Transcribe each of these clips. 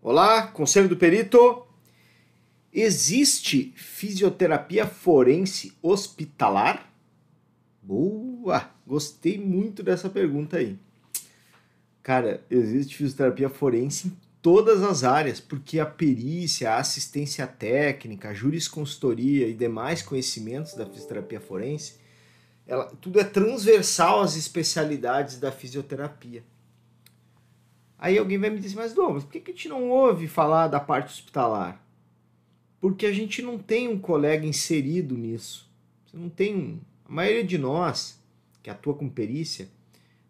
Olá, Conselho do Perito. Existe fisioterapia forense hospitalar? Boa! Gostei muito dessa pergunta aí. Cara, existe fisioterapia forense em todas as áreas, porque a perícia, a assistência técnica, a jurisconsultoria e demais conhecimentos da fisioterapia forense, ela, tudo é transversal às especialidades da fisioterapia. Aí alguém vai me dizer, mas Douglas, por que, que a gente não ouve falar da parte hospitalar? Porque a gente não tem um colega inserido nisso. Você não tem. A maioria de nós, que atua com perícia,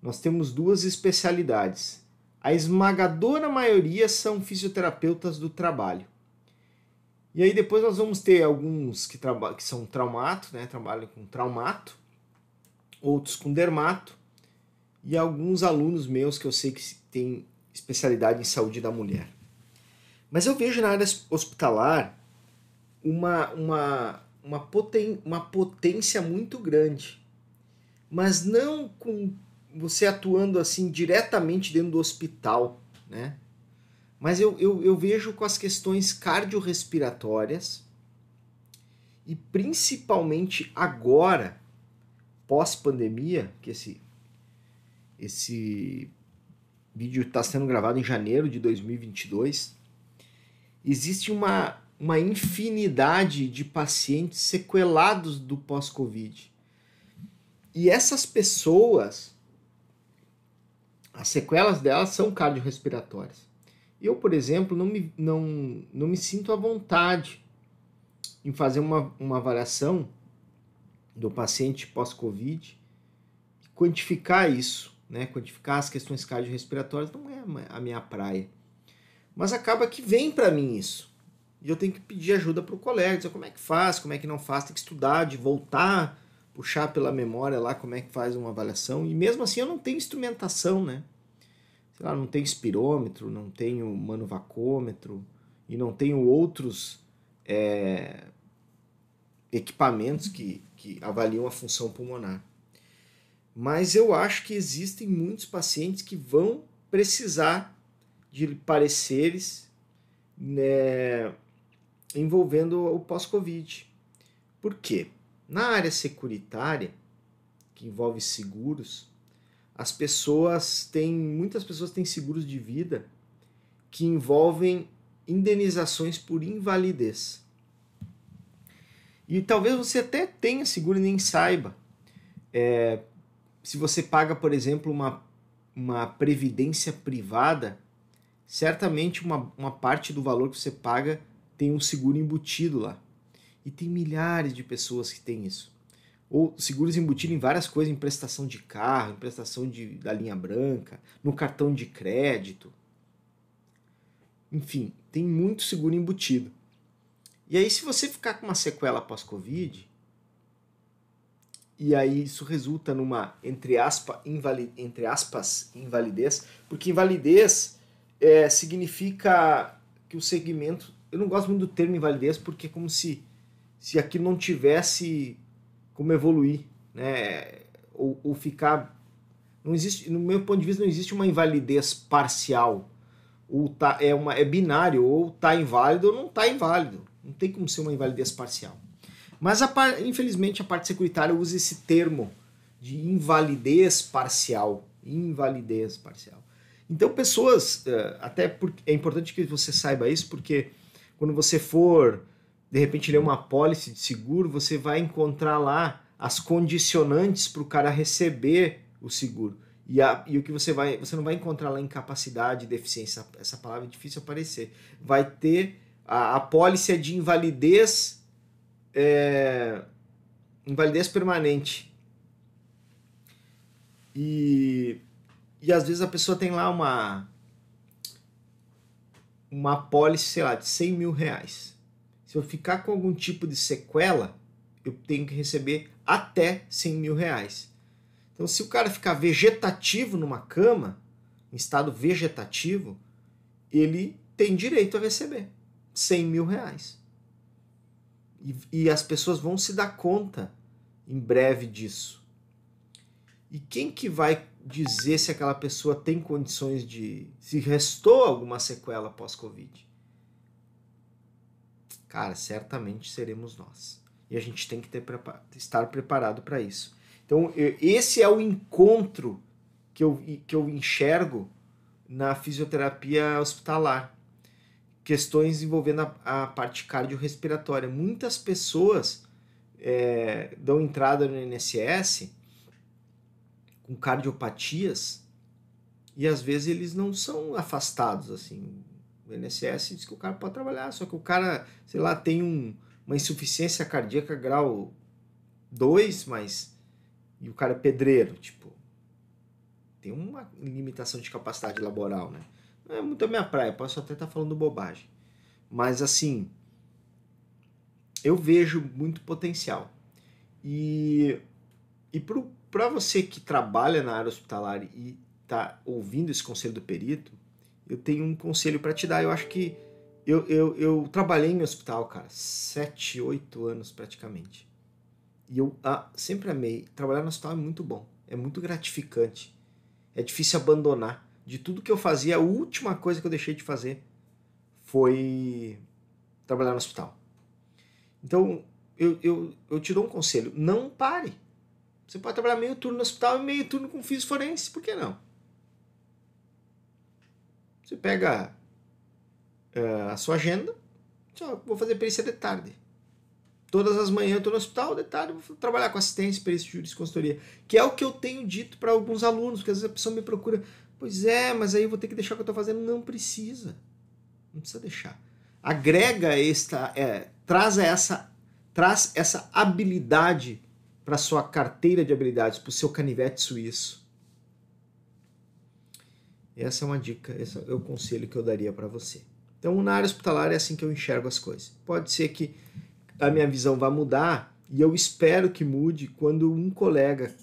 nós temos duas especialidades. A esmagadora maioria são fisioterapeutas do trabalho. E aí depois nós vamos ter alguns que, que são traumato, né? trabalham com traumato, outros com dermato, e alguns alunos meus que eu sei que têm especialidade em saúde da mulher. Mas eu vejo na área hospitalar uma, uma, uma, poten, uma potência muito grande. Mas não com você atuando assim diretamente dentro do hospital, né? Mas eu, eu, eu vejo com as questões cardiorrespiratórias e principalmente agora, pós-pandemia, que esse, esse vídeo está sendo gravado em janeiro de 2022, existe uma, uma infinidade de pacientes sequelados do pós-Covid. E essas pessoas, as sequelas delas são cardiorrespiratórias. Eu, por exemplo, não me, não, não me sinto à vontade em fazer uma, uma avaliação do paciente pós-Covid, quantificar isso né? Quantificar as questões cardiorrespiratórias não é a minha praia. Mas acaba que vem para mim isso. E eu tenho que pedir ajuda para o colega, dizer como é que faz, como é que não faz, tem que estudar, de voltar, puxar pela memória lá como é que faz uma avaliação. E mesmo assim eu não tenho instrumentação, né? Sei lá, não tenho espirômetro, não tenho manovacômetro e não tenho outros é, equipamentos que, que avaliam a função pulmonar. Mas eu acho que existem muitos pacientes que vão precisar de pareceres né, envolvendo o pós-Covid. Por quê? Na área securitária, que envolve seguros, as pessoas têm, muitas pessoas têm seguros de vida que envolvem indenizações por invalidez. E talvez você até tenha seguro e nem saiba. É, se você paga, por exemplo, uma, uma previdência privada, certamente uma, uma parte do valor que você paga tem um seguro embutido lá. E tem milhares de pessoas que têm isso. Ou seguros embutidos em várias coisas, em prestação de carro, em prestação de, da linha branca, no cartão de crédito. Enfim, tem muito seguro embutido. E aí, se você ficar com uma sequela pós-Covid, e aí isso resulta numa, entre, aspa, invali, entre aspas, invalidez, porque invalidez é, significa que o segmento. Eu não gosto muito do termo invalidez porque é como se, se aquilo não tivesse como evoluir, né? ou, ou ficar. Não existe, no meu ponto de vista, não existe uma invalidez parcial. Ou tá, é, uma, é binário, ou está inválido ou não está inválido. Não tem como ser uma invalidez parcial. Mas a, infelizmente a parte securitária usa esse termo de invalidez parcial. Invalidez parcial. Então, pessoas, uh, até porque é importante que você saiba isso, porque quando você for, de repente, ler uma pólice de seguro, você vai encontrar lá as condicionantes para o cara receber o seguro. E, a, e o que você vai. Você não vai encontrar lá incapacidade, deficiência, essa palavra é difícil aparecer. Vai ter a, a pólice é de invalidez. É, invalidez permanente. E, e às vezes a pessoa tem lá uma uma pólice, sei lá, de 100 mil reais. Se eu ficar com algum tipo de sequela, eu tenho que receber até 100 mil reais. Então, se o cara ficar vegetativo numa cama, em estado vegetativo, ele tem direito a receber 100 mil reais. E, e as pessoas vão se dar conta em breve disso. E quem que vai dizer se aquela pessoa tem condições de. se restou alguma sequela pós-Covid? Cara, certamente seremos nós. E a gente tem que ter, estar preparado para isso. Então, esse é o encontro que eu, que eu enxergo na fisioterapia hospitalar. Questões envolvendo a, a parte cardiorrespiratória. Muitas pessoas é, dão entrada no INSS com cardiopatias e às vezes eles não são afastados assim. O INSS diz que o cara pode trabalhar, só que o cara, sei lá, tem um, uma insuficiência cardíaca grau 2, mas e o cara é pedreiro, tipo, tem uma limitação de capacidade laboral, né? É muito a minha praia, posso até estar tá falando bobagem. Mas assim, eu vejo muito potencial. E, e para você que trabalha na área hospitalar e está ouvindo esse conselho do perito, eu tenho um conselho para te dar. Eu acho que eu, eu, eu trabalhei em hospital, cara, sete, oito anos praticamente. E eu ah, sempre amei. Trabalhar no hospital é muito bom, é muito gratificante. É difícil abandonar. De tudo que eu fazia, a última coisa que eu deixei de fazer foi trabalhar no hospital. Então, eu, eu, eu te dou um conselho: não pare. Você pode trabalhar meio turno no hospital e meio turno com físico forense, por que não? Você pega uh, a sua agenda, só vou fazer perícia de tarde Todas as manhãs eu estou no hospital, detalhe, vou trabalhar com assistência, perícia, jurídica, consultoria. Que é o que eu tenho dito para alguns alunos, porque às vezes a pessoa me procura, pois é, mas aí eu vou ter que deixar o que eu estou fazendo. Não precisa. Não precisa deixar. Agrega esta, é, traz essa, traz essa habilidade para sua carteira de habilidades, para o seu canivete suíço. Essa é uma dica, esse é o conselho que eu daria para você. Então, na área hospitalar é assim que eu enxergo as coisas. Pode ser que a minha visão vai mudar e eu espero que mude quando um colega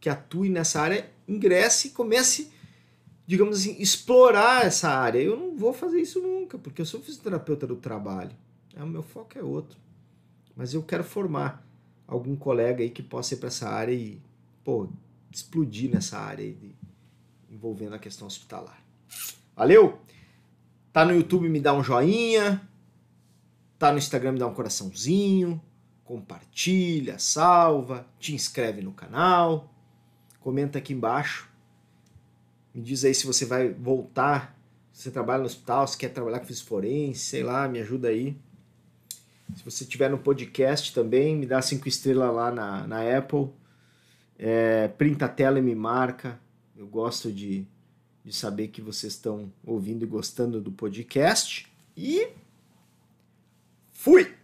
que atue nessa área ingresse e comece, digamos assim, explorar essa área. Eu não vou fazer isso nunca, porque eu sou fisioterapeuta do trabalho. É, o meu foco é outro. Mas eu quero formar algum colega aí que possa ir para essa área e, pô, explodir nessa área de, envolvendo a questão hospitalar. Valeu? Tá no YouTube, me dá um joinha, Tá no Instagram, me dá um coraçãozinho, compartilha, salva, te inscreve no canal, comenta aqui embaixo. Me diz aí se você vai voltar, se você trabalha no hospital, se quer trabalhar com forense, sei lá, me ajuda aí. Se você tiver no podcast também, me dá cinco estrelas lá na, na Apple. É, printa a tela e me marca. Eu gosto de, de saber que vocês estão ouvindo e gostando do podcast. E Fui!